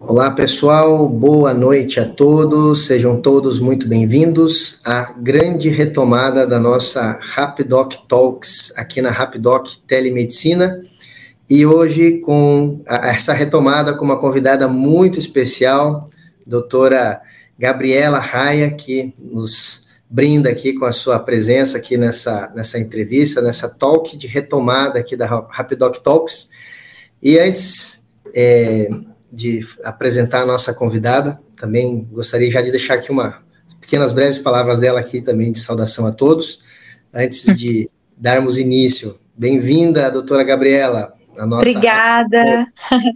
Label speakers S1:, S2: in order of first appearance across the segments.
S1: Olá, pessoal. Boa noite a todos. Sejam todos muito bem-vindos à grande retomada da nossa Rapidoc Talks aqui na Rapidoc Telemedicina. E hoje com essa retomada com uma convidada muito especial, doutora Gabriela Raia, que nos brinda aqui com a sua presença aqui nessa, nessa entrevista, nessa talk de retomada aqui da Rapidoc Talks. E antes, é, de apresentar a nossa convidada. Também gostaria já de deixar aqui uma pequenas breves palavras dela aqui também de saudação a todos. Antes de darmos início, bem-vinda, doutora Gabriela.
S2: A nossa... Obrigada,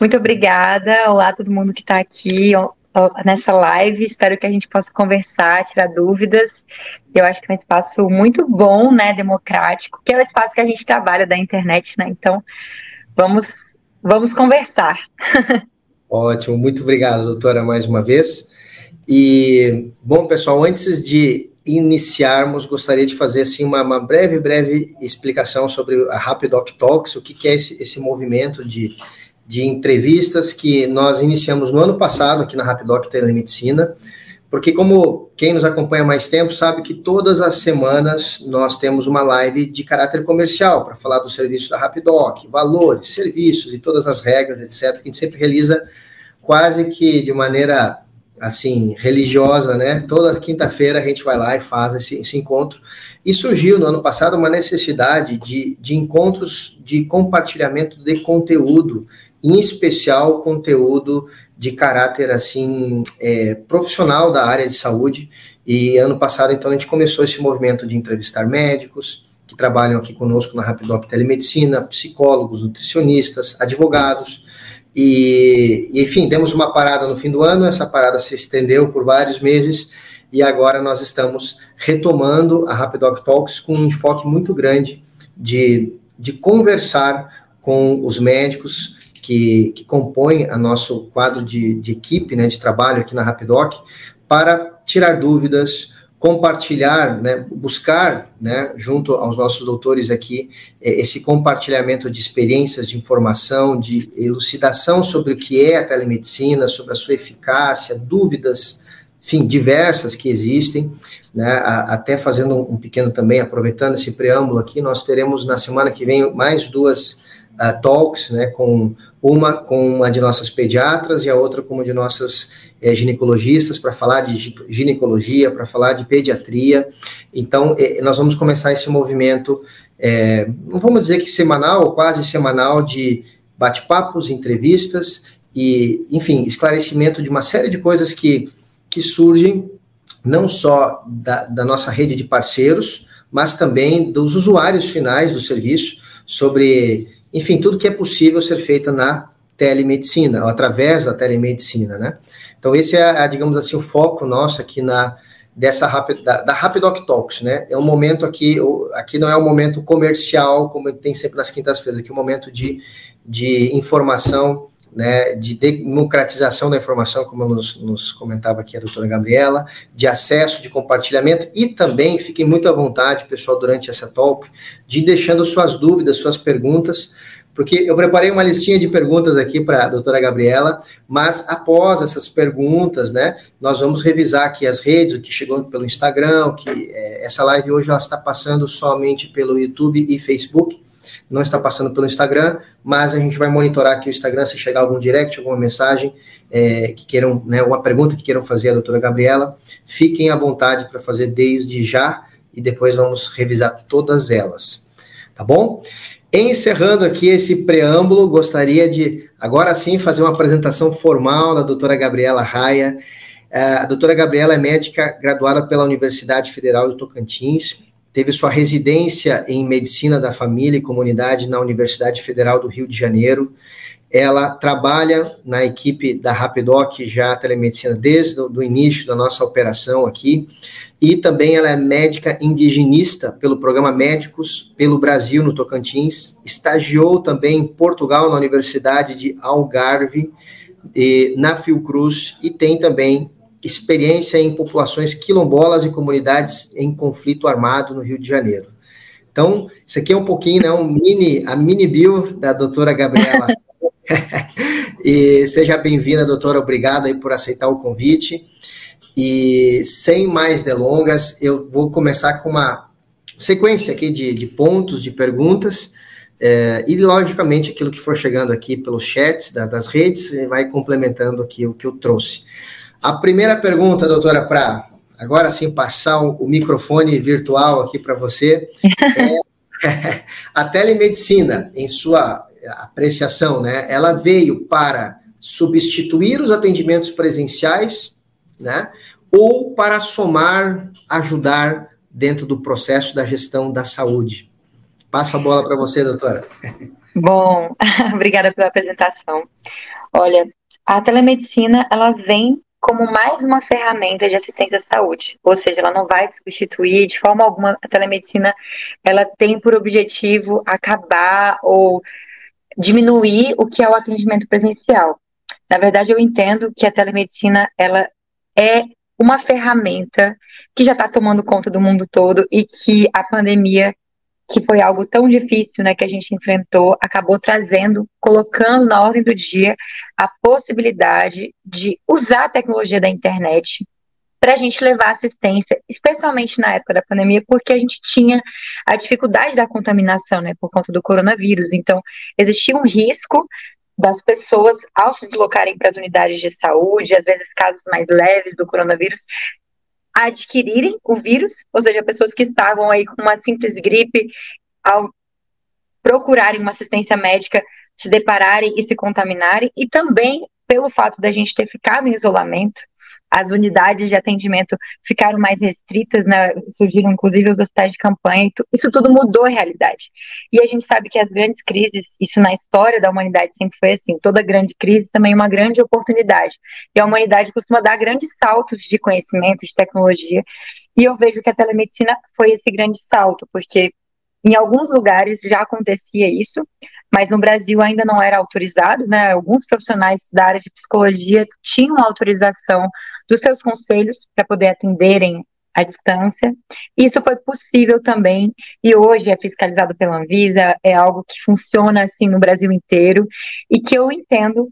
S2: muito obrigada. Olá, todo mundo que está aqui nessa live. Espero que a gente possa conversar, tirar dúvidas. Eu acho que é um espaço muito bom, né, democrático, que é o espaço que a gente trabalha da internet, né? Então, vamos Vamos conversar.
S1: Ótimo, muito obrigado, doutora, mais uma vez. E, bom, pessoal, antes de iniciarmos, gostaria de fazer assim uma, uma breve, breve explicação sobre a Rapidoc Talks, o que, que é esse, esse movimento de, de entrevistas que nós iniciamos no ano passado aqui na Rapidoc Telemedicina porque como quem nos acompanha mais tempo sabe que todas as semanas nós temos uma live de caráter comercial para falar do serviço da Rapidoc, valores, serviços e todas as regras, etc, que a gente sempre realiza quase que de maneira assim religiosa, né? Toda quinta-feira a gente vai lá e faz esse, esse, encontro. E surgiu no ano passado uma necessidade de, de encontros de compartilhamento de conteúdo, em especial conteúdo de caráter assim é, profissional da área de saúde. E ano passado, então, a gente começou esse movimento de entrevistar médicos que trabalham aqui conosco na Rapidoc Telemedicina, psicólogos, nutricionistas, advogados. E, e, enfim, demos uma parada no fim do ano, essa parada se estendeu por vários meses e agora nós estamos retomando a Rapidoc Talks com um enfoque muito grande de, de conversar com os médicos, que, que compõem a nosso quadro de, de equipe, né, de trabalho aqui na Rapidoc, para tirar dúvidas, compartilhar, né, buscar, né, junto aos nossos doutores aqui, é, esse compartilhamento de experiências, de informação, de elucidação sobre o que é a telemedicina, sobre a sua eficácia, dúvidas, enfim, diversas que existem, né, até fazendo um pequeno também, aproveitando esse preâmbulo aqui, nós teremos na semana que vem mais duas uh, talks, né, com uma com uma de nossas pediatras e a outra com uma de nossas é, ginecologistas para falar de ginecologia, para falar de pediatria. Então, é, nós vamos começar esse movimento, é, não vamos dizer que semanal, quase semanal, de bate-papos, entrevistas e, enfim, esclarecimento de uma série de coisas que, que surgem não só da, da nossa rede de parceiros, mas também dos usuários finais do serviço sobre enfim, tudo que é possível ser feito na telemedicina, ou através da telemedicina, né? Então, esse é, digamos assim, o foco nosso aqui na dessa da, da Rapidoc Talks, né? É um momento aqui, aqui não é um momento comercial, como tem sempre nas quintas-feiras, aqui é um momento de, de informação, né, de democratização da informação, como nos, nos, comentava aqui a doutora Gabriela, de acesso, de compartilhamento, e também fiquem muito à vontade, pessoal, durante essa talk, de deixando suas dúvidas, suas perguntas, porque eu preparei uma listinha de perguntas aqui para a doutora Gabriela, mas após essas perguntas, né, nós vamos revisar aqui as redes, o que chegou pelo Instagram, que é, essa live hoje ela está passando somente pelo YouTube e Facebook, não está passando pelo Instagram, mas a gente vai monitorar aqui o Instagram se chegar algum direct, alguma mensagem é, que queiram, né, uma pergunta que queiram fazer à doutora Gabriela, fiquem à vontade para fazer desde já e depois vamos revisar todas elas. Tá bom? Encerrando aqui esse preâmbulo, gostaria de agora sim fazer uma apresentação formal da doutora Gabriela Raia. É, a doutora Gabriela é médica graduada pela Universidade Federal de Tocantins, teve sua residência em Medicina da Família e Comunidade na Universidade Federal do Rio de Janeiro. Ela trabalha na equipe da Rapidoc já telemedicina desde o início da nossa operação aqui, e também ela é médica indigenista pelo programa Médicos pelo Brasil no Tocantins, estagiou também em Portugal na Universidade de Algarve, e, na Fiocruz, e tem também experiência em populações quilombolas e comunidades em conflito armado no Rio de Janeiro. Então, isso aqui é um pouquinho, né, um mini, a mini bio da doutora Gabriela. E seja bem-vinda, doutora. Obrigado aí por aceitar o convite. E sem mais delongas, eu vou começar com uma sequência aqui de, de pontos, de perguntas. É, e, logicamente, aquilo que for chegando aqui pelos chats da, das redes vai complementando aqui o que eu trouxe. A primeira pergunta, doutora, para agora sim passar o, microfone virtual aqui para você. É, a telemedicina, em sua apreciação, né, ela veio para substituir os atendimentos presenciais, né, ou para somar, ajudar dentro do processo da gestão da saúde. Passo a bola para você, doutora.
S2: Bom, obrigada pela apresentação. Olha, a telemedicina ela vem como mais uma ferramenta de assistência à saúde, ou seja, ela não vai substituir de forma alguma a telemedicina, ela tem por objetivo acabar ou diminuir o que é o atendimento presencial. Na verdade, eu entendo que a telemedicina ela é uma ferramenta que já está tomando conta do mundo todo e que a pandemia que foi algo tão difícil, né, que a gente enfrentou, acabou trazendo, colocando na ordem do dia a possibilidade de usar a tecnologia da internet para a gente levar assistência, especialmente na época da pandemia, porque a gente tinha a dificuldade da contaminação, né, por conta do coronavírus. Então, existia um risco das pessoas, ao se deslocarem para as unidades de saúde, às vezes casos mais leves do coronavírus, adquirirem o vírus, ou seja, pessoas que estavam aí com uma simples gripe, ao procurarem uma assistência médica, se depararem e se contaminarem, e também pelo fato da gente ter ficado em isolamento, as unidades de atendimento ficaram mais restritas, né? surgiram inclusive os hospitais de campanha, isso tudo mudou a realidade. E a gente sabe que as grandes crises, isso na história da humanidade sempre foi assim, toda grande crise também é uma grande oportunidade. E a humanidade costuma dar grandes saltos de conhecimento, de tecnologia, e eu vejo que a telemedicina foi esse grande salto, porque em alguns lugares já acontecia isso, mas no Brasil ainda não era autorizado, né? Alguns profissionais da área de psicologia tinham autorização dos seus conselhos para poder atenderem à distância. Isso foi possível também e hoje é fiscalizado pela Anvisa, é algo que funciona assim no Brasil inteiro e que eu entendo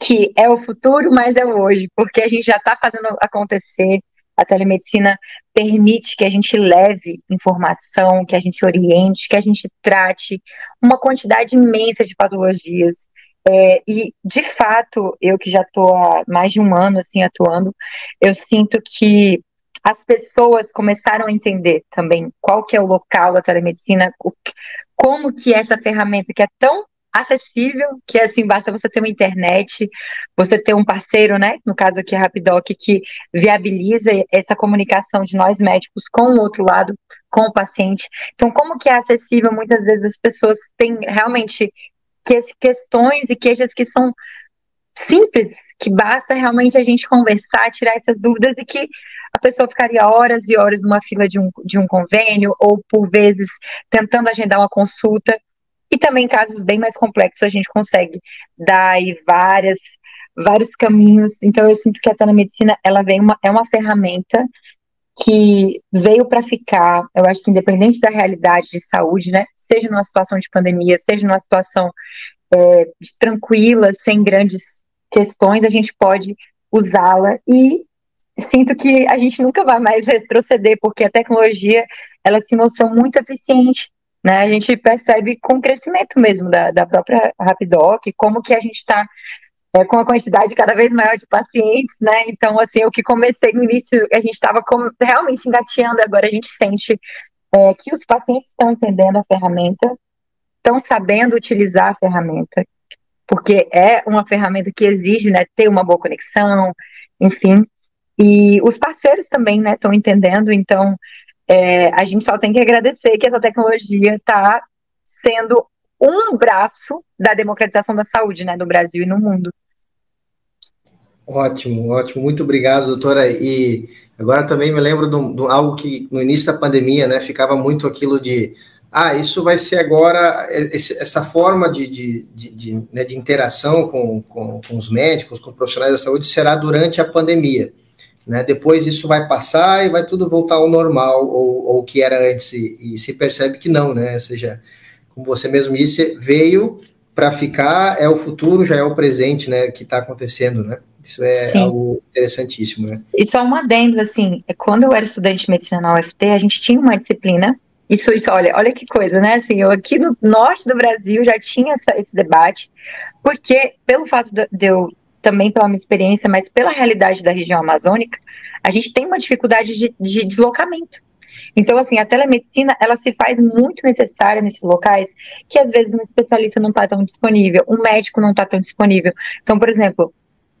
S2: que é o futuro, mas é o hoje, porque a gente já está fazendo acontecer. A telemedicina permite que a gente leve informação, que a gente oriente, que a gente trate uma quantidade imensa de patologias é, e, de fato, eu que já estou há mais de um ano assim atuando, eu sinto que as pessoas começaram a entender também qual que é o local da telemedicina, como que essa ferramenta que é tão acessível, que assim, basta você ter uma internet, você ter um parceiro, né, no caso aqui a Rapidoc, que viabiliza essa comunicação de nós médicos com o outro lado, com o paciente. Então, como que é acessível, muitas vezes as pessoas têm realmente que, questões e queixas que são simples, que basta realmente a gente conversar, tirar essas dúvidas e que a pessoa ficaria horas e horas numa fila de um, de um convênio ou por vezes tentando agendar uma consulta. E também casos bem mais complexos a gente consegue dar aí várias vários caminhos. Então eu sinto que a telemedicina ela vem uma, é uma ferramenta que veio para ficar, eu acho que independente da realidade de saúde, né, seja numa situação de pandemia, seja numa situação é, tranquila, sem grandes questões, a gente pode usá-la. E sinto que a gente nunca vai mais retroceder, porque a tecnologia, ela se mostrou muito eficiente, né, a gente percebe com o crescimento mesmo da, da própria Rapidoc, como que a gente está é, com a quantidade cada vez maior de pacientes, né? Então, assim, o que comecei no início, a gente estava realmente engateando, agora a gente sente é, que os pacientes estão entendendo a ferramenta, estão sabendo utilizar a ferramenta, porque é uma ferramenta que exige, né, ter uma boa conexão, enfim. E os parceiros também, né, estão entendendo, então é, a gente só tem que agradecer que essa tecnologia está sendo um braço da democratização da saúde, né, no Brasil e no mundo.
S1: Ótimo, ótimo. Muito obrigado, doutora. E agora também me lembro de, algo que no início da pandemia, né, ficava muito aquilo de ah, isso vai ser agora, esse, essa forma de, de, de, de, né, de interação com, com, com, os médicos, com os profissionais da saúde, será durante a pandemia. Né? Depois isso vai passar e vai tudo voltar ao normal, ou o que era antes, e, e, se percebe que não, né? Ou seja, como você mesmo disse, veio para ficar, é o futuro, já é o presente, né, que está acontecendo, né? Isso é Sim. algo interessantíssimo, né?
S2: E só um adendo, assim, quando eu era estudante de medicina na UFT, a gente tinha uma disciplina, isso, isso, olha, olha que coisa, né? Assim, eu aqui no norte do Brasil já tinha essa, esse debate, porque pelo fato de eu, também pela minha experiência, mas pela realidade da região amazônica, a gente tem uma dificuldade de, de deslocamento. Então, assim, a telemedicina, ela se faz muito necessária nesses locais que às vezes um especialista não está tão disponível, um médico não está tão disponível. Então, por exemplo,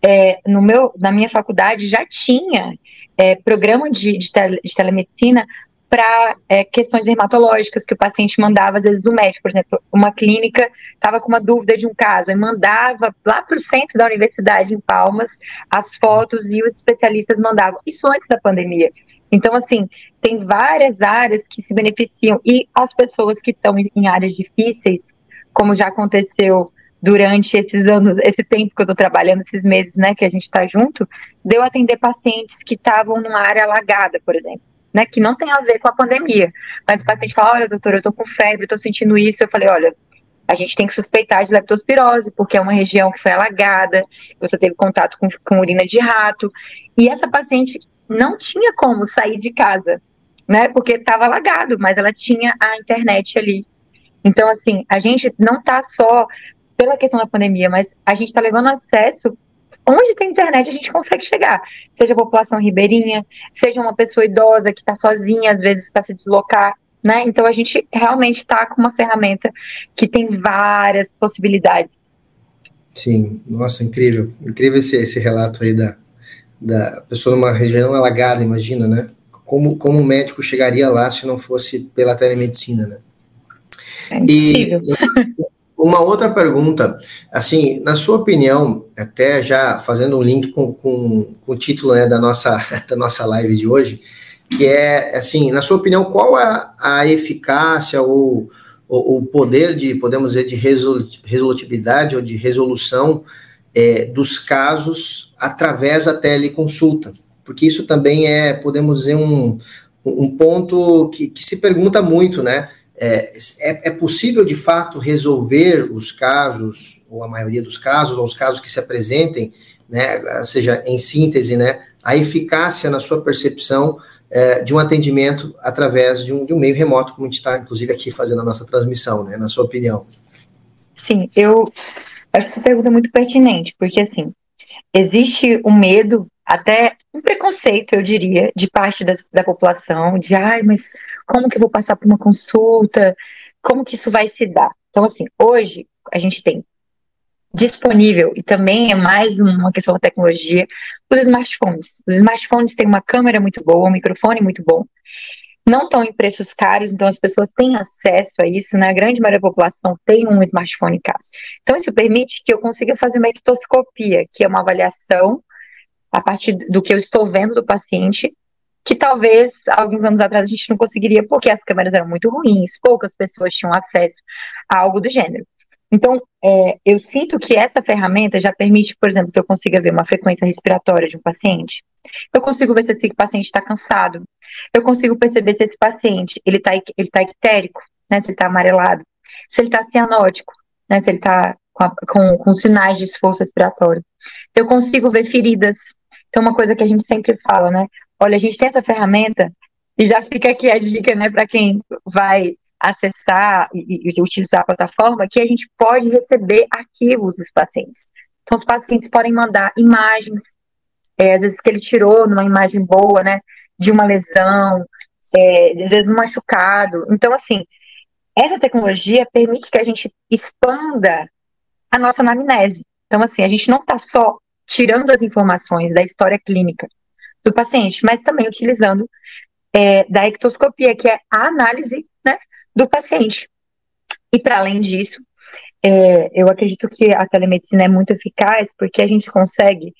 S2: é, no meu, na minha faculdade já tinha é, programa de, de, tele, de telemedicina para é, questões dermatológicas que o paciente mandava, às vezes, o médico, por exemplo, uma clínica estava com uma dúvida de um caso e mandava lá para o centro da universidade, em Palmas, as fotos e os especialistas mandavam. Isso antes da pandemia. Então, assim, tem várias áreas que se beneficiam e as pessoas que estão em áreas difíceis, como já aconteceu durante esses anos, esse tempo que eu estou trabalhando, esses meses, né, que a gente está junto, deu atender pacientes que estavam numa área alagada, por exemplo, né, que não tem a ver com a pandemia. Mas o paciente fala, olha, doutor, eu estou com febre, estou sentindo isso. Eu falei, olha, a gente tem que suspeitar de leptospirose, porque é uma região que foi alagada, você teve contato com, com urina de rato. E essa paciente não tinha como sair de casa, né, porque estava alagado, mas ela tinha a internet ali. Então, assim, a gente não está só pela questão da pandemia, mas a gente está levando acesso onde tem internet a gente consegue chegar, seja a população ribeirinha, seja uma pessoa idosa que está sozinha às vezes para se deslocar, né? Então a gente realmente está com uma ferramenta que tem várias possibilidades.
S1: Sim, nossa, incrível, incrível esse, esse relato aí da, da pessoa numa região alagada, imagina, né? Como, como o médico chegaria lá se não fosse pela telemedicina, né?
S2: É impossível.
S1: E uma outra pergunta, assim, na sua opinião, até já fazendo um link com, com, com o título né, da, nossa, da nossa live de hoje, que é, assim, na sua opinião, qual é a eficácia ou o poder de, podemos dizer, de resolutividade ou de resolução é, dos casos através da teleconsulta? Porque isso também é, podemos dizer, um, um ponto que, que se pergunta muito, né? É, é, é, possível de fato resolver os casos, ou a maioria dos casos, ou os casos que se apresentem, né, seja em síntese, né, a eficácia na sua percepção é, de um atendimento através de um, de um, meio remoto, como a gente está, inclusive, aqui fazendo a nossa transmissão, né, na sua opinião.
S2: Sim, eu acho essa pergunta muito pertinente, porque assim, existe o um medo até um preconceito, eu diria, de parte das, da população, de ai, mas como que eu vou passar por uma consulta? Como que isso vai se dar? Então, assim, hoje a gente tem disponível, e também é mais uma questão da tecnologia, os smartphones. Os smartphones têm uma câmera muito boa, um microfone muito bom, não estão em preços caros, então as pessoas têm acesso a isso, né? A grande maioria da população tem um smartphone em casa. Então, isso permite que eu consiga fazer uma ectoscopia, que é uma avaliação a partir do que eu estou vendo do paciente, que talvez alguns anos atrás a gente não conseguiria, porque as câmeras eram muito ruins, poucas pessoas tinham acesso a algo do gênero. Então, é, eu sinto que essa ferramenta já permite, por exemplo, que eu consiga ver uma frequência respiratória de um paciente. Eu consigo ver se esse paciente está cansado. Eu consigo perceber se esse paciente ele está ele tá ictérico, né, se ele está amarelado, se ele está cianótico, né, se ele está com, com, com sinais de esforço respiratório. Eu consigo ver feridas, então, uma coisa que a gente sempre fala, né? Olha, a gente tem essa ferramenta, e já fica aqui a dica, né, para quem vai acessar e, e, utilizar a plataforma, que a gente pode receber arquivos dos pacientes. Então, os pacientes podem mandar imagens, é, às vezes que ele tirou numa imagem boa, né, de uma lesão, é, às vezes um machucado. Então, assim, essa tecnologia permite que a gente expanda a nossa anamnese. Então, assim, a gente não está só tirando as informações da história clínica do paciente, mas também utilizando é, da ectoscopia, que é a análise né, do paciente. E para além disso, é, eu acredito que a telemedicina é muito eficaz porque a gente consegue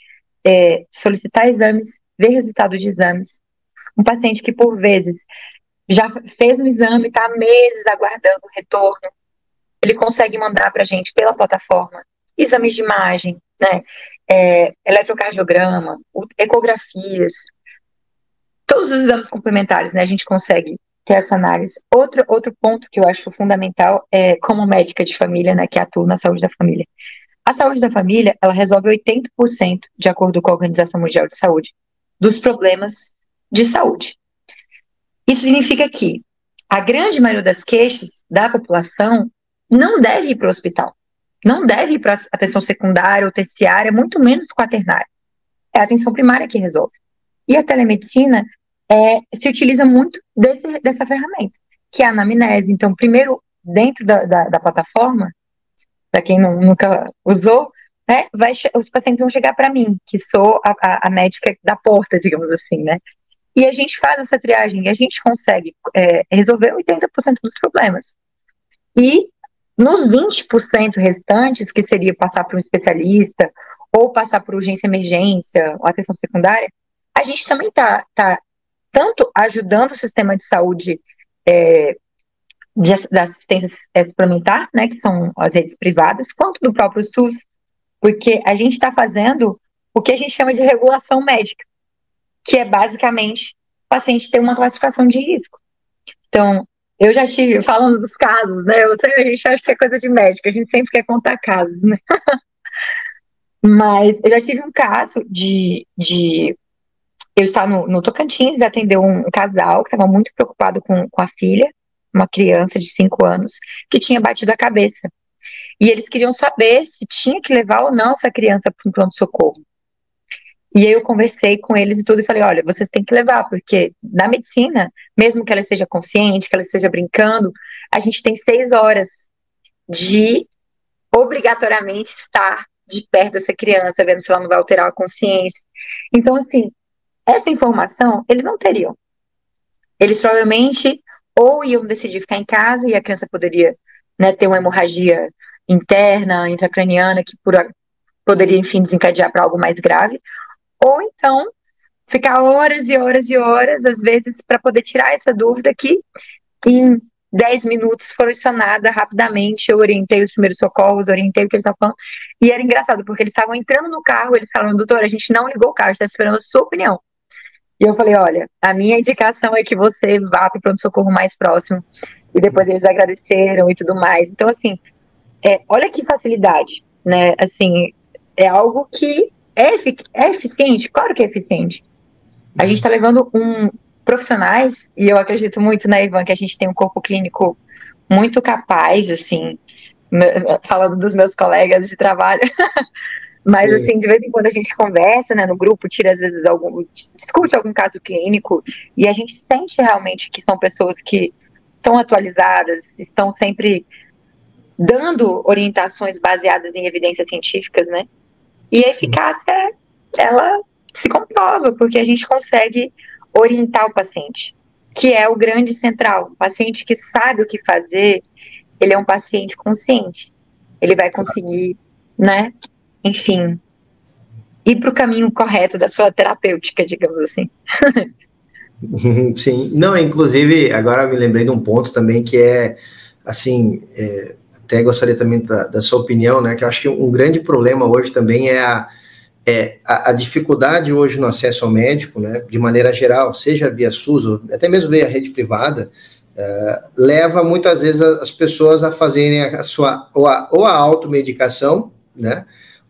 S2: é, solicitar exames, ver resultado de exames. Um paciente que, por vezes, já fez um exame, está meses aguardando o retorno, ele consegue mandar para a gente pela plataforma exames de imagem, né? É, eletrocardiograma, ecografias, todos os exames complementares, né? A gente consegue ter essa análise. Outro, outro ponto que eu acho fundamental é, como médica de família, né, que atua na saúde da família. A saúde da família, ela resolve 80%, de acordo com a Organização Mundial de Saúde, dos problemas de saúde. Isso significa que a grande maioria das queixas da população não deve ir para o hospital, não deve ir para atenção secundária ou terciária, muito menos quaternária. É a atenção primária que resolve. E a telemedicina é, se utiliza muito desse, dessa ferramenta, que é a anamnese. Então, primeiro, dentro da, da, da plataforma, para quem não, nunca usou, né, vai, os pacientes vão chegar para mim, que sou a, a, a, médica da porta, digamos assim, né? E a gente faz essa triagem e a gente consegue é, resolver 80% dos problemas. E nos 20% restantes, que seria passar para um especialista, ou passar por urgência emergência, ou atenção secundária, a gente também está tá tanto ajudando o sistema de saúde é, de, da assistência suplementar, né, que são as redes privadas, quanto do próprio SUS, porque a gente está fazendo o que a gente chama de regulação médica, que é basicamente o paciente ter uma classificação de risco. Então, eu já tive, falando dos casos, né, eu sei, a gente acha que é coisa de médico, a gente sempre quer contar casos, né, mas eu já tive um caso de, de eu estava no, no Tocantins atendeu um casal que estava muito preocupado com, com a filha, uma criança de 5 anos, que tinha batido a cabeça. E eles queriam saber se tinha que levar ou não essa criança para um pronto-socorro. E aí eu conversei com eles e tudo e falei, olha, vocês têm que levar, porque na medicina, mesmo que ela esteja consciente, que ela esteja brincando, a gente tem seis horas de obrigatoriamente estar de perto dessa criança, vendo se ela não vai alterar a consciência. Então, assim, essa informação eles não teriam. Eles provavelmente ou iam decidir ficar em casa e a criança poderia né, ter uma hemorragia interna, intracraniana, que por, poderia, enfim, desencadear para algo mais grave, ou então ficar horas e horas e horas, às vezes, para poder tirar essa dúvida que em 10 minutos foi solucionada rapidamente. Eu orientei os primeiros socorros, orientei o que eles estavam falando. E era engraçado, porque eles estavam entrando no carro, eles falaram, doutor, a gente não ligou o carro, está esperando a sua opinião. E eu falei, olha, a minha indicação é que você vá para o pronto-socorro mais próximo. E depois eles agradeceram e tudo mais. Então, assim, é, olha que facilidade, né? Assim, é algo que é, é eficiente? Claro que é eficiente. A gente está levando um profissionais, e eu acredito muito, né, Ivan, que a gente tem um corpo clínico muito capaz, assim, falando dos meus colegas de trabalho, Mas, Sim. assim, de vez em quando a gente conversa, né, no grupo, tira às vezes algum, discute algum caso clínico, e a gente sente realmente que são pessoas que estão atualizadas, estão sempre dando orientações baseadas em evidências científicas, né? E a eficácia, ela se comprova, porque a gente consegue orientar o paciente, que é o grande central. O paciente que sabe o que fazer, ele é um paciente consciente. Ele vai conseguir, né, enfim, ir para o caminho correto da sua terapêutica, digamos assim.
S1: Sim, não, inclusive, agora me lembrei de um ponto também que é, assim, é, até gostaria também da, da, sua opinião, né, que eu acho que um grande problema hoje também é a, é a, a, dificuldade hoje no acesso ao médico, né, de maneira geral, seja via SUS, ou até mesmo via rede privada, uh, leva muitas vezes as pessoas a fazerem a sua, ou a, ou a automedicação, né,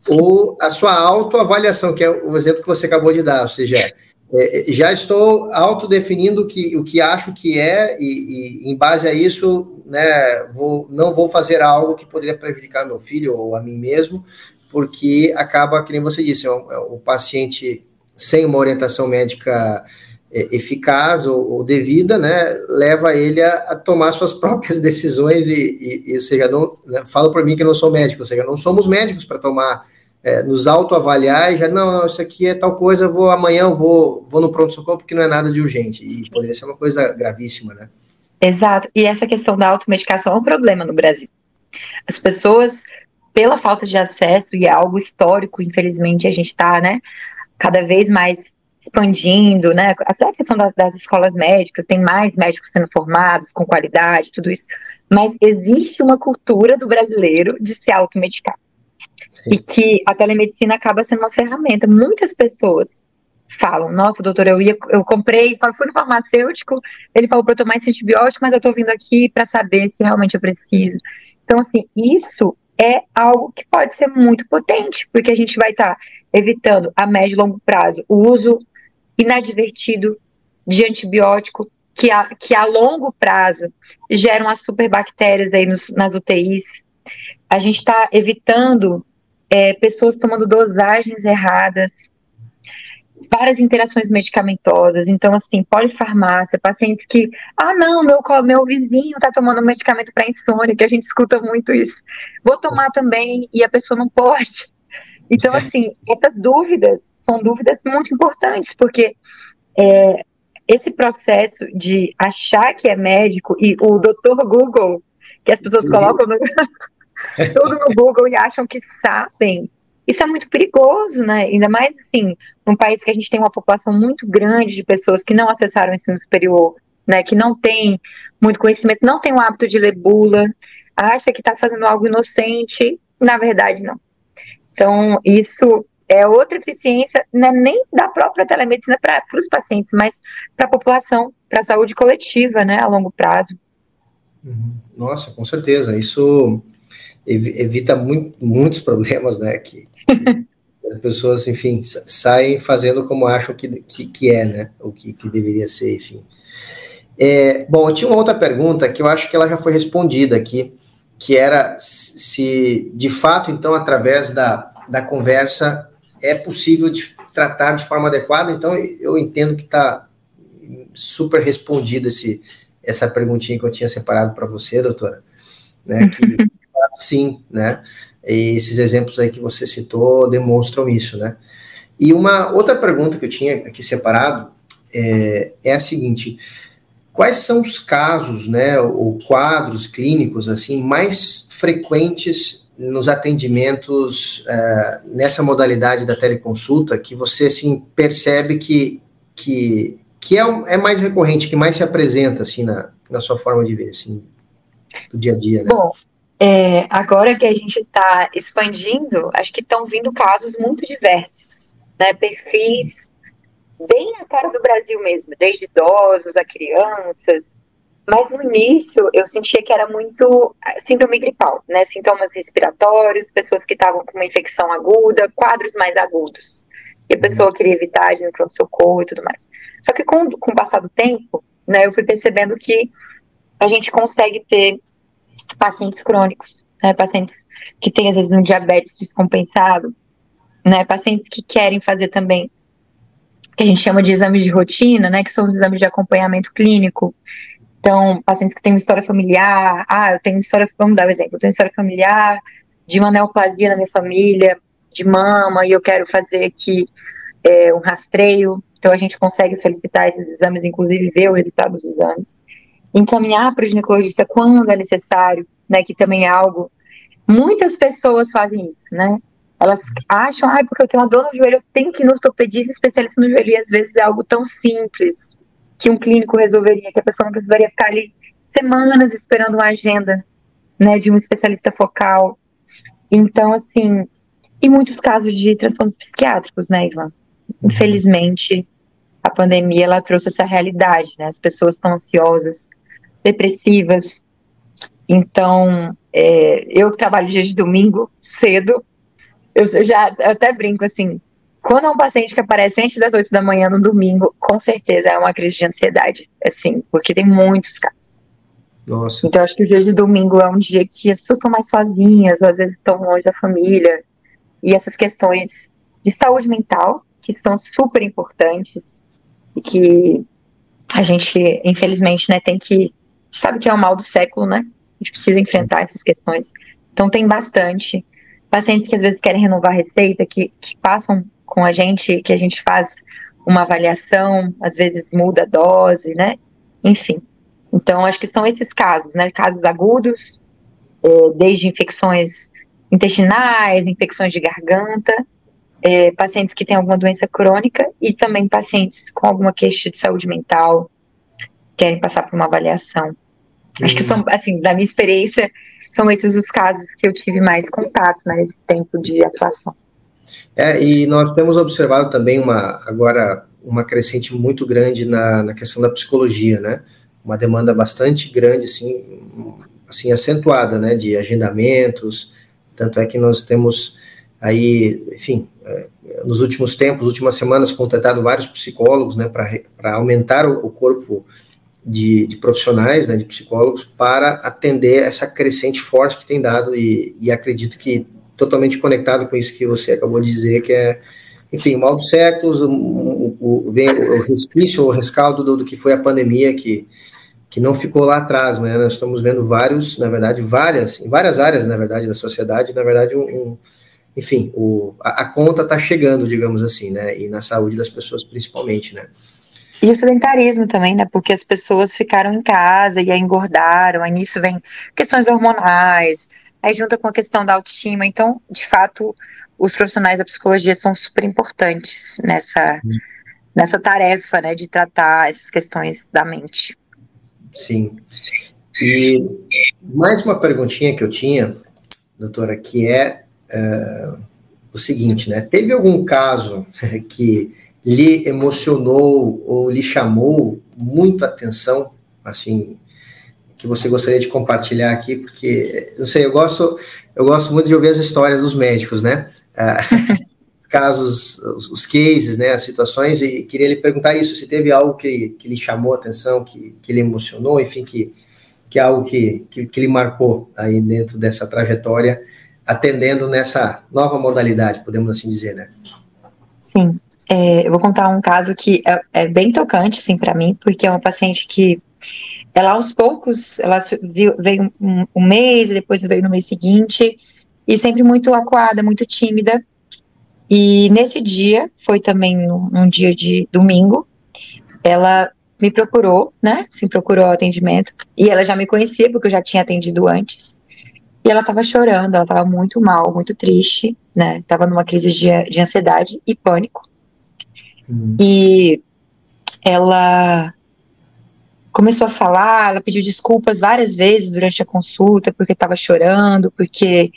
S1: ou a sua autoavaliação, que é o exemplo que você acabou de dar, ou seja, é, já estou autodefinindo o que, o que acho que é, e, e, em base a isso, né, vou, não vou fazer algo que poderia prejudicar meu filho ou a mim mesmo, porque acaba, que nem você disse, o, é o é paciente sem uma orientação médica é, eficaz ou, ou, devida, né, leva ele a, a, tomar suas próprias decisões e, e, e seja, não, né, falo para mim que não sou médico, ou seja, não somos médicos para tomar é, nos autoavaliar e já, não, isso aqui é tal coisa, vou amanhã vou, vou no pronto-socorro porque não é nada de urgente. E Sim. poderia ser uma coisa gravíssima, né?
S2: Exato. E essa questão da automedicação é um problema no Brasil. As pessoas, pela falta de acesso, e é algo histórico, infelizmente, a gente está, né, cada vez mais expandindo, né, até a questão das, das escolas médicas, tem mais médicos sendo formados, com qualidade, tudo isso. Mas existe uma cultura do brasileiro de se automedicar. Sim. E que a telemedicina acaba sendo uma ferramenta. Muitas pessoas falam, nossa, doutor, eu ia, eu comprei, fui no farmacêutico, ele falou para eu tomar esse antibiótico, mas eu estou vindo aqui para saber se realmente eu preciso. Então, assim, isso é algo que pode ser muito potente, porque a gente vai estar tá evitando a médio e longo prazo o uso inadvertido de antibiótico, que a, que a longo prazo geram as superbactérias aí nos, nas UTIs. A gente está evitando é, pessoas tomando dosagens erradas, várias interações medicamentosas. Então, assim, polifarmácia, pacientes que, ah, não, meu, meu vizinho está tomando medicamento para insônia, que a gente escuta muito isso. Vou tomar também e a pessoa não pode. Então, assim, essas dúvidas são dúvidas muito importantes, porque é, esse processo de achar que é médico e o doutor Google, que as pessoas Sim. colocam no, tudo no Google e acham que sabem, isso é muito perigoso, né? Ainda mais assim, num país que a gente tem uma população muito grande de pessoas que não acessaram o ensino superior, né? Que não tem muito conhecimento, não tem o hábito de ler bula, acha que está fazendo algo inocente, na verdade não. Então, isso é outra eficiência, não é nem da própria telemedicina para os pacientes, mas para a população, para a saúde coletiva, né, a longo prazo.
S1: Uhum. Nossa, com certeza. Isso evita muito, muitos problemas, né? Que, que as pessoas, enfim, saem fazendo como acham que, que, que é, né? O que, que deveria ser, enfim. É, bom, eu tinha uma outra pergunta que eu acho que ela já foi respondida aqui, que era se, de fato, então, através da, da conversa, é possível de tratar de forma adequada. Então, eu entendo que está super respondida essa perguntinha que eu tinha separado para você, doutora, né? Que sim, né? E esses exemplos aí que você citou demonstram isso, né? E uma outra pergunta que eu tinha aqui separado é, é a seguinte: quais são os casos, né, ou quadros clínicos assim mais frequentes nos atendimentos é, nessa modalidade da teleconsulta que você assim percebe que que, que é, é mais recorrente, que mais se apresenta assim na, na sua forma de ver, assim, do dia a dia, né?
S2: Bom, é, agora que a gente está expandindo, acho que estão vindo casos muito diversos, né? Perfis bem na cara do Brasil mesmo, desde idosos a crianças. Mas no início eu sentia que era muito síndrome gripal, né? Sintomas respiratórios, pessoas que estavam com uma infecção aguda, quadros mais agudos. E a pessoa queria evitar de no pronto-socorro e tudo mais. Só que com, com o passar do tempo, né, eu fui percebendo que a gente consegue ter pacientes crônicos, né, pacientes que têm, às vezes, um diabetes descompensado, né, pacientes que querem fazer também que a gente chama de exames de rotina, né, que são os exames de acompanhamento clínico. Então, pacientes que têm uma história familiar, ah, eu tenho uma história, vamos dar um exemplo, eu tenho uma história familiar de uma neoplasia na minha família, de mama, e eu quero fazer aqui é, um rastreio, então a gente consegue solicitar esses exames, inclusive ver o resultado dos exames encaminhar para o ginecologista quando é necessário, né, que também é algo. Muitas pessoas fazem isso, né? Elas acham, ah, porque eu tenho uma dor no joelho, eu tenho que ir no ortopedista especialista no joelho, e às vezes é algo tão simples que um clínico resolveria, que a pessoa não precisaria ficar ali semanas esperando uma agenda, né, de um especialista focal. Então, assim, e muitos casos de transtornos psiquiátricos, né, Ivan? Infelizmente, a pandemia ela trouxe essa realidade, né? As pessoas estão ansiosas, depressivas. Então, é, eu que trabalho dia de domingo, cedo, eu já eu até brinco assim, quando é um paciente que aparece antes das 8 da manhã no domingo, com certeza é uma crise de ansiedade, assim, porque tem muitos casos. Nossa. Então, acho que o dia de domingo é um dia que as pessoas estão mais sozinhas, ou às vezes estão longe da família, e essas questões de saúde mental, que são super importantes, e que a gente, infelizmente, né, tem que sabe que é o mal do século, né? A gente precisa enfrentar essas questões. Então tem bastante. Pacientes que às vezes querem renovar a receita, que, que passam com a gente, que a gente faz uma avaliação, às vezes muda a dose, né? Enfim. Então, acho que são esses casos, né? Casos agudos, é, desde infecções intestinais, infecções de garganta, é, pacientes que têm alguma doença crônica e também pacientes com alguma queixa de saúde mental, querem passar por uma avaliação. Acho que são, assim, da minha experiência, são esses os casos que eu tive mais contato nesse tempo de atuação.
S1: É, e nós temos observado também uma, agora, uma crescente muito grande na, na questão da psicologia, né? Uma demanda bastante grande, assim, assim, acentuada, né, de agendamentos, tanto é que nós temos aí, enfim, é, nos últimos tempos, últimas semanas, contratado vários psicólogos, né, para aumentar o, o corpo de, de, profissionais, né, de psicólogos, para atender essa crescente forte que tem dado, e, e acredito que totalmente conectado com isso que você acabou de dizer, que é, enfim, mal dos séculos, o, o, o, o resquício, o rescaldo do, do, que foi a pandemia, que, que não ficou lá atrás, né? Nós estamos vendo vários, na verdade, várias, em várias áreas, na verdade, da sociedade, na verdade, um, um enfim, o, a, a conta está chegando, digamos assim, né? E na saúde das pessoas, principalmente, né?
S2: E o sedentarismo também, né? Porque as pessoas ficaram em casa e aí engordaram, aí nisso vem questões hormonais, aí junta com a questão da autoestima. Então, de fato, os profissionais da psicologia são super importantes nessa, nessa tarefa, né, de tratar essas questões da mente.
S1: Sim. E mais uma perguntinha que eu tinha, doutora, que é uh, o seguinte, né? Teve algum caso que lhe emocionou ou lhe chamou muito atenção, assim, que você gostaria de compartilhar aqui, porque, não sei, eu gosto, eu gosto muito de ouvir as histórias dos médicos, né? Uh, casos, os, os, cases, né, as situações, e queria lhe perguntar isso, se teve algo que, que lhe chamou a atenção, que, que lhe emocionou, enfim, que, que é algo que, que, que lhe marcou aí dentro dessa trajetória, atendendo nessa nova modalidade, podemos assim dizer, né?
S2: Sim, é, eu vou contar um caso que é, é bem tocante, assim, para mim, porque é uma paciente que ela aos poucos, ela veio um, um mês, depois veio no mês seguinte, e sempre muito acuada, muito tímida. E nesse dia, foi também um, dia de domingo, ela me procurou, né? Se procurou atendimento, e ela já me conhecia, porque eu já tinha atendido antes. E ela estava chorando, ela estava muito mal, muito triste, né? Tava numa crise de, de ansiedade e pânico. Uhum. E ela começou a falar, ela pediu desculpas várias vezes durante a consulta, porque estava chorando, porque.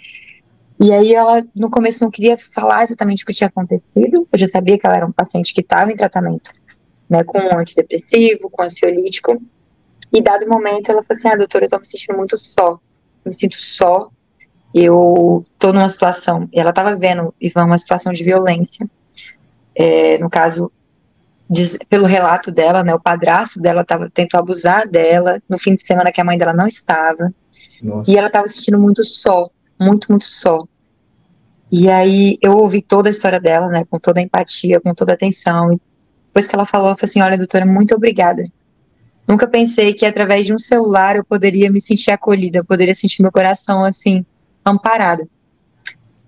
S2: E aí ela, no começo, não queria falar exatamente o que tinha acontecido, eu já sabia que ela era um paciente que estava em tratamento, né, com um antidepressivo, com ansiolítico, e dado momento ela falou assim, ah, doutora, eu tô me sentindo muito só, eu me sinto só, eu tô numa situação, e ela estava vendo, Ivan, uma situação de violência, é, no caso, diz, pelo relato dela, né, o padrasto dela tava, tentou abusar dela no fim de semana que a mãe dela não estava. Nossa. E ela estava se sentindo muito só, muito, muito só. E aí eu ouvi toda a história dela, né, com toda a empatia, com toda a atenção. E depois que ela falou, eu falei assim: olha, doutora, muito obrigada. Nunca pensei que através de um celular eu poderia me sentir acolhida, eu poderia sentir meu coração assim, amparado.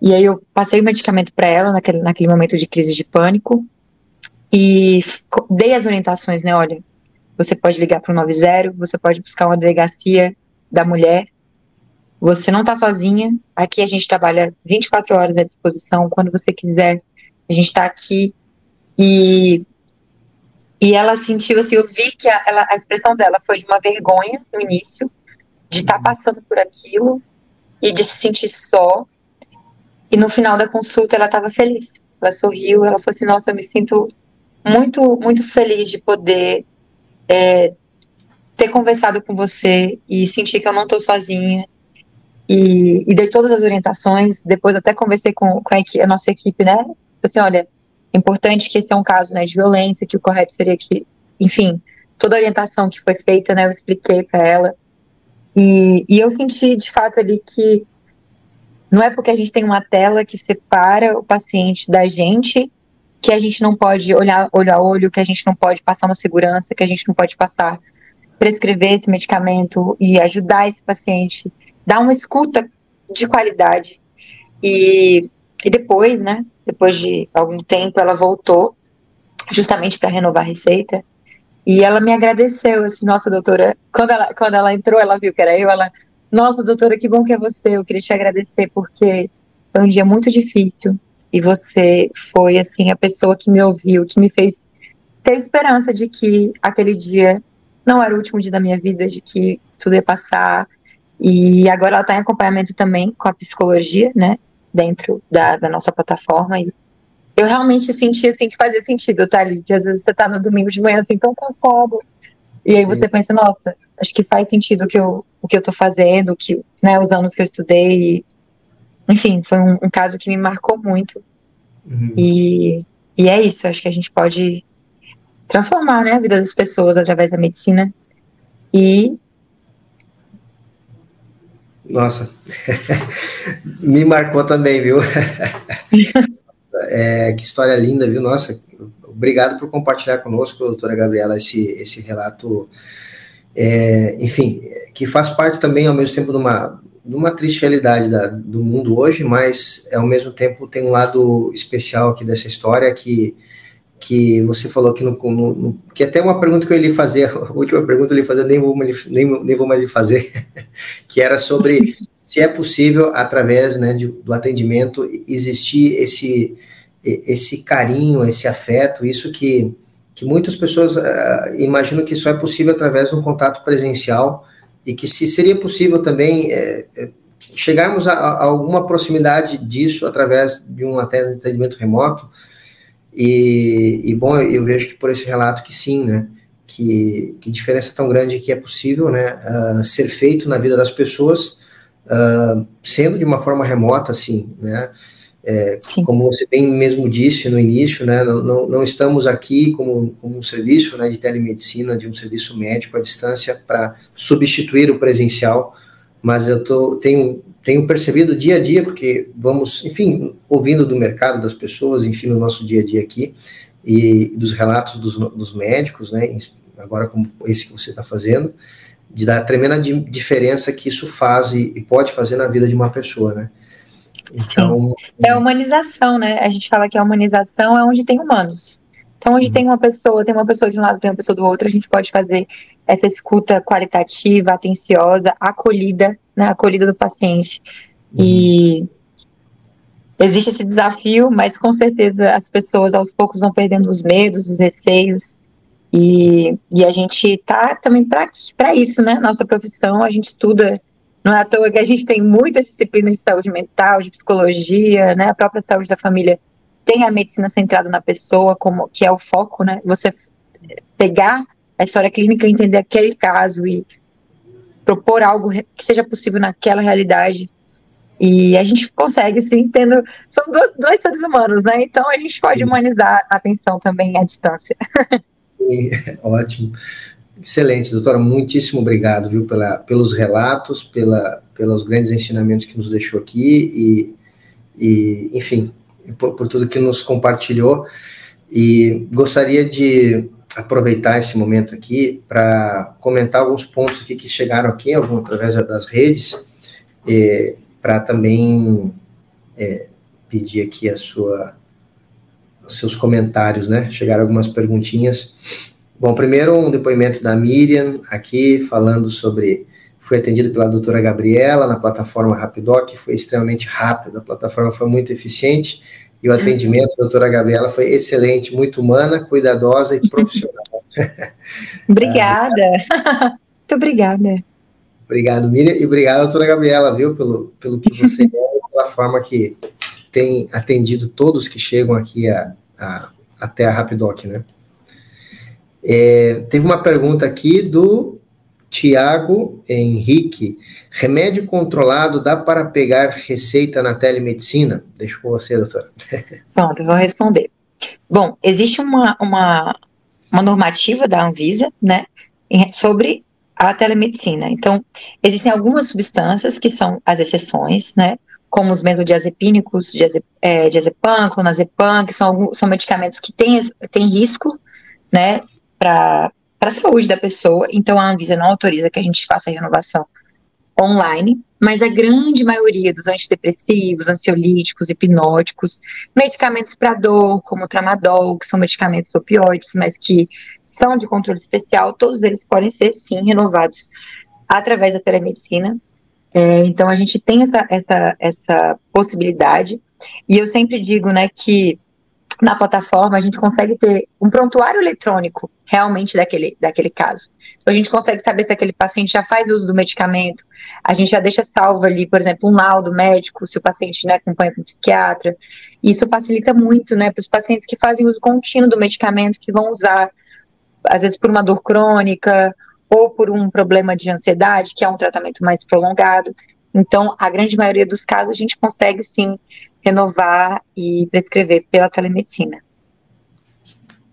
S2: E aí eu passei o medicamento para ela naquele, naquele momento de crise de pânico e dei as orientações, né? Olha, você pode ligar para o 90, você pode buscar uma delegacia da mulher. Você não está sozinha. Aqui a gente trabalha 24 horas à disposição. Quando você quiser, a gente está aqui. E, e ela sentiu assim, eu vi que a, ela, a expressão dela foi de uma vergonha no início, de estar tá passando por aquilo e de se sentir só. E no final da consulta ela estava feliz. Ela sorriu, ela falou assim: Nossa, eu me sinto muito, muito feliz de poder é, ter conversado com você e sentir que eu não estou sozinha. E, e, dei todas as orientações. Depois até conversei com, com a, a, nossa equipe, né? Assim, olha, importante que esse é um caso né, de violência, que o correto seria que, enfim, toda a orientação que foi feita, né, eu expliquei para ela. E, e eu senti de fato ali que não é porque a gente tem uma tela que separa o paciente da gente que a gente não pode olhar olho a olho, que a gente não pode passar uma segurança, que a gente não pode passar, prescrever esse medicamento e ajudar esse paciente, dar uma escuta de qualidade. E, e depois, né, depois de algum tempo, ela voltou, justamente para renovar a receita, e ela me agradeceu, assim, nossa, doutora, quando ela, quando ela entrou, ela viu que era eu, ela, nossa, doutora, que bom que é você, eu queria te agradecer, porque foi um dia muito difícil, e você foi assim a pessoa que me ouviu, que me fez ter esperança de que aquele dia não era o último dia da minha vida, de que tudo ia passar. E agora ela está em acompanhamento também com a psicologia, né? dentro da, da nossa plataforma e eu realmente senti assim que fazia sentido, tá ali, que às vezes você tá no domingo de manhã assim tão cansado e aí Sim. você pensa, nossa, acho que faz sentido o que eu, o que eu tô fazendo, que, né, os anos que eu estudei, enfim, foi um, um, caso que me marcou muito uhum. e, e é isso, acho que a gente pode transformar, né, a vida das pessoas através da medicina e
S1: nossa, me marcou também, viu? é, que história linda, viu? Nossa, obrigado por compartilhar conosco, doutora Gabriela, esse, esse relato, é, enfim, que faz parte também, ao mesmo tempo, de uma, de uma triste realidade da, do mundo hoje, mas, ao mesmo tempo, tem um lado especial aqui dessa história que que você falou que no, no, no, que até uma pergunta que eu ia fazer, a última pergunta eu ia fazer, nem vou, nem, nem vou mais fazer, que era sobre se é possível, através né, de, do atendimento, existir esse, esse carinho, esse afeto, isso que, que muitas pessoas uh, imaginam que só é possível através de um contato presencial, e que se seria possível também é, chegarmos a, a alguma proximidade disso através de um atendimento remoto, e, e, bom, eu vejo que por esse relato que sim, né? Que, que diferença tão grande que é possível, né? Uh, ser feito na vida das pessoas, uh, sendo de uma forma remota, assim, né? É, como você bem mesmo disse no início, né? Não, não, estamos aqui como, como, um serviço né, de telemedicina, de um serviço médico à distância para substituir o presencial, mas eu tô, tenho tenho percebido dia a dia, porque vamos, enfim, ouvindo do mercado, das pessoas, enfim, no nosso dia a dia aqui, e dos relatos dos, dos médicos, né, agora como esse que você está fazendo, de dar a tremenda diferença que isso faz e, e, pode fazer na vida de uma pessoa, né.
S2: Então... É a humanização, né, a gente fala que a humanização é onde tem humanos. Então, onde uhum. tem uma pessoa, tem uma pessoa de um lado, tem uma pessoa do outro, a gente pode fazer essa escuta qualitativa, atenciosa, acolhida, né, acolhida do paciente. Uhum. E existe esse desafio, mas com certeza as pessoas aos poucos vão perdendo os medos, os receios. E, e a gente tá também para isso, né? Nossa profissão, a gente estuda, não é à toa que a gente tem muitas disciplinas de saúde mental, de psicologia, né? A própria saúde da família tem a medicina centrada na pessoa, como que é o foco, né? Você pegar a história clínica, entender aquele caso e propor algo que seja possível naquela realidade. E a gente consegue, sim, tendo. São dois, dois seres humanos, né? Então a gente pode humanizar a atenção também à distância.
S1: Ótimo. Excelente, doutora. Muitíssimo obrigado, viu, pela, pelos relatos, pela, pelos grandes ensinamentos que nos deixou aqui e, e enfim, por, por tudo que nos compartilhou. E gostaria de aproveitar esse momento aqui para comentar alguns pontos aqui que chegaram aqui, algum, através das redes, para também é, pedir aqui a sua, os seus comentários, né? Chegaram algumas perguntinhas. Bom, primeiro um depoimento da Miriam aqui, falando sobre. Fui atendido pela doutora Gabriela na plataforma Rapidoc, foi extremamente rápido, a plataforma foi muito eficiente e o atendimento da doutora Gabriela foi excelente, muito humana, cuidadosa e profissional.
S2: obrigada. muito obrigada.
S1: Obrigado, Miriam, e obrigado, doutora Gabriela, viu, pelo, pelo que você é, pela forma que tem atendido todos que chegam aqui a, a, até a Rapidoc, né? É, teve uma pergunta aqui do Tiago Henrique, remédio controlado dá para pegar receita na telemedicina? Deixo com você, doutora.
S2: Pronto, vou responder. Bom, existe uma, uma, uma normativa da Anvisa, né, sobre a telemedicina. Então, existem algumas substâncias que são as exceções, né, como os benzodiazepínicos, diazep, é, diazepam, clonazepam, que são, alguns, são medicamentos que têm, têm risco, né, para a saúde da pessoa, então a Anvisa não autoriza que a gente faça a renovação online, mas a grande maioria dos antidepressivos, ansiolíticos, hipnóticos, medicamentos para dor, como o tramadol, que são medicamentos opioides, mas que são de controle especial, todos eles podem ser sim renovados através da telemedicina. É, então a gente tem essa, essa, essa possibilidade, e eu sempre digo né, que na plataforma, a gente consegue ter um prontuário eletrônico realmente daquele, daquele caso. Então, a gente consegue saber se aquele paciente já faz uso do medicamento, a gente já deixa salvo ali, por exemplo, um laudo médico, se o paciente né, acompanha com o psiquiatra. Isso facilita muito né, para os pacientes que fazem uso contínuo do medicamento, que vão usar, às vezes, por uma dor crônica ou por um problema de ansiedade, que é um tratamento mais prolongado. Então, a grande maioria dos casos, a gente consegue sim renovar e prescrever pela telemedicina.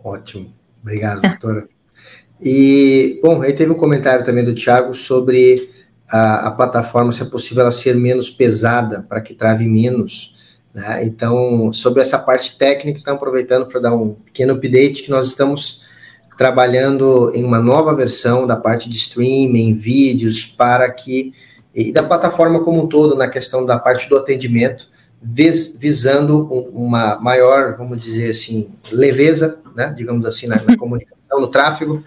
S1: Ótimo. Obrigado, doutora. E, bom, aí teve um comentário também do Tiago sobre a, a, plataforma, se é possível ela ser menos pesada, para que trave menos. Né? Então, sobre essa parte técnica, estamos aproveitando para dar um pequeno update que nós estamos trabalhando em uma nova versão da parte de streaming, vídeos, para que, e da plataforma como um todo, na questão da parte do atendimento, vis, visando uma maior, vamos dizer assim, leveza, né, digamos assim, na, na comunicação, no tráfego,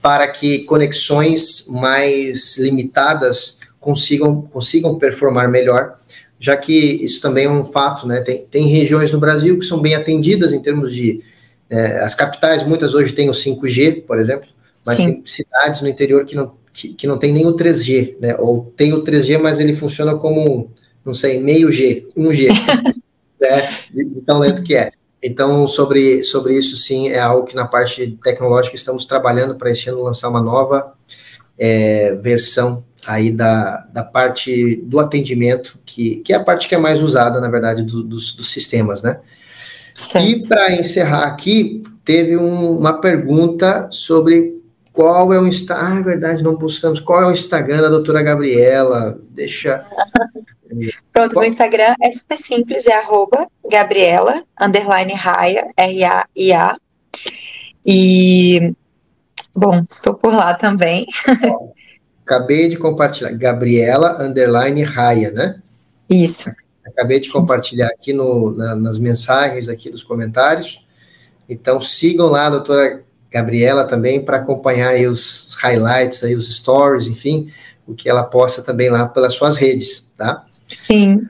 S1: para que conexões mais limitadas consigam, consigam performar melhor, já que isso também é um fato, né? Tem, tem regiões no Brasil que são bem atendidas em termos de. É, as capitais, muitas hoje têm o 5G, por exemplo, mas Sim. tem cidades no interior que não, que, que não tem nem o 3G, né? Ou tem o 3G, mas ele funciona como não sei, meio G, um G, né, de, de, tão lento que é. Então, sobre, sobre isso, sim, é algo que na parte tecnológica estamos trabalhando para esse ano lançar uma nova é, versão aí da, da parte do atendimento, que, que é a parte que é mais usada, na verdade, do, dos, dos sistemas, né? Certo. E para encerrar aqui, teve um, uma pergunta sobre qual é o Instagram. Ah, é verdade, não postamos. Qual é o Instagram da doutora Gabriela? Deixa.
S2: Pronto, Qual? no Instagram é super simples, é arroba Gabriela, underline Raia, R-A-I-A. E, bom, estou por lá também.
S1: Acabei de compartilhar, Gabriela, underline Raia, né?
S2: Isso.
S1: Acabei de compartilhar aqui no, na, nas mensagens aqui dos comentários. Então, sigam lá a doutora Gabriela também para acompanhar aí os highlights, aí os stories, enfim, o que ela posta também lá pelas suas redes, tá?
S2: Sim.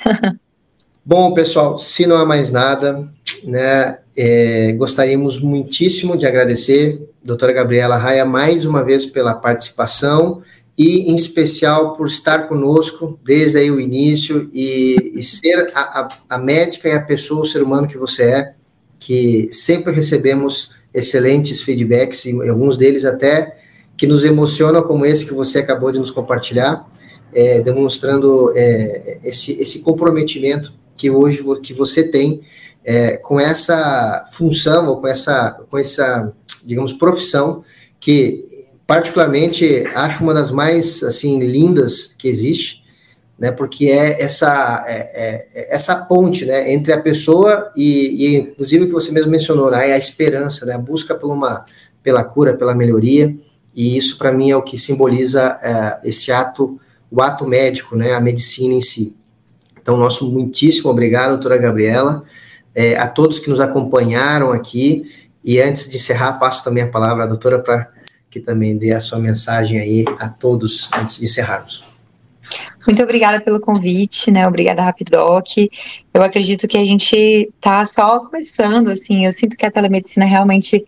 S1: Bom, pessoal, se não há mais nada, né, é, gostaríamos muitíssimo de agradecer doutora Gabriela Raia mais uma vez pela participação e, em especial, por estar conosco desde aí o início e, e ser a, a, a, médica e a pessoa, o ser humano que você é, que sempre recebemos excelentes feedbacks e alguns deles até que nos emocionam, como esse que você acabou de nos compartilhar é, demonstrando é, esse, esse comprometimento que hoje que você tem é, com essa função ou com essa, com essa, digamos, profissão que particularmente acho uma das mais assim lindas que existe, né? Porque é essa é, é, é essa ponte, né, entre a pessoa e, e inclusive o que você mesmo mencionou, né, a esperança, né, a busca por uma pela cura, pela melhoria. E isso para mim é o que simboliza é, esse ato o ato médico, né, a medicina em si. Então, nosso muitíssimo obrigado, doutora Gabriela, é, a todos que nos acompanharam aqui, e antes de encerrar, passo também a palavra à doutora para que também dê a sua mensagem aí a todos, antes de encerrarmos.
S2: Muito obrigada pelo convite, né? Obrigada, Rapidoc. Eu acredito que a gente está só começando, assim. Eu sinto que a telemedicina realmente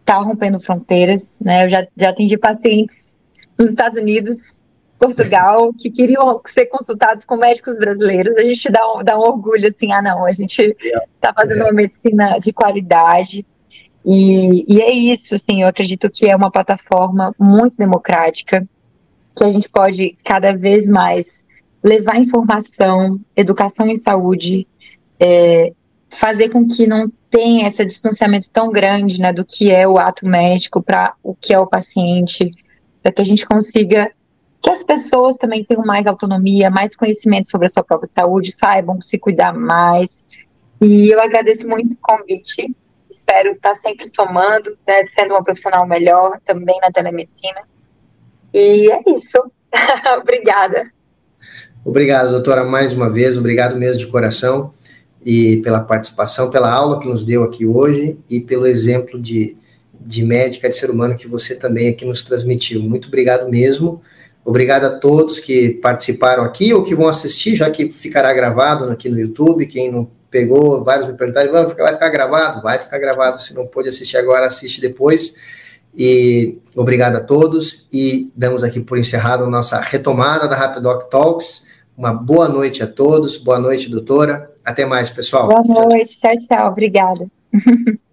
S2: está rompendo fronteiras, né? Eu já, já atendi pacientes nos Estados Unidos Portugal que queriam ser consultados com médicos brasileiros, a gente dá um, dá um orgulho assim, ah não, a gente está fazendo uma medicina de qualidade. E, e é isso, assim, eu acredito que é uma plataforma muito democrática, que a gente pode cada vez mais levar informação, educação em saúde, é, fazer com que não tenha esse distanciamento tão grande né, do que é o ato médico para o que é o paciente, para que a gente consiga que as pessoas também tenham mais autonomia, mais conhecimento sobre a sua própria saúde, saibam se cuidar mais. E eu agradeço muito o convite. Espero estar sempre somando, né, sendo uma profissional melhor também na telemedicina. E é isso. Obrigada.
S1: Obrigado, doutora, mais uma vez. Obrigado mesmo de coração e pela participação, pela aula que nos deu aqui hoje e pelo exemplo de, de médica, de ser humano que você também aqui nos transmitiu. Muito obrigado mesmo. Obrigado a todos que participaram aqui ou que vão assistir, já que ficará gravado aqui no YouTube. Quem não pegou, vários me perguntaram, vai ficar, vai ficar gravado? Vai ficar gravado, se não pôde assistir agora, assiste depois. E obrigado a todos e damos aqui por encerrado nossa retomada da Rapidoc Talks. Uma boa noite a todos, boa noite, doutora. Até mais, pessoal.
S2: Boa noite, tchau, tchau. tchau. Obrigada.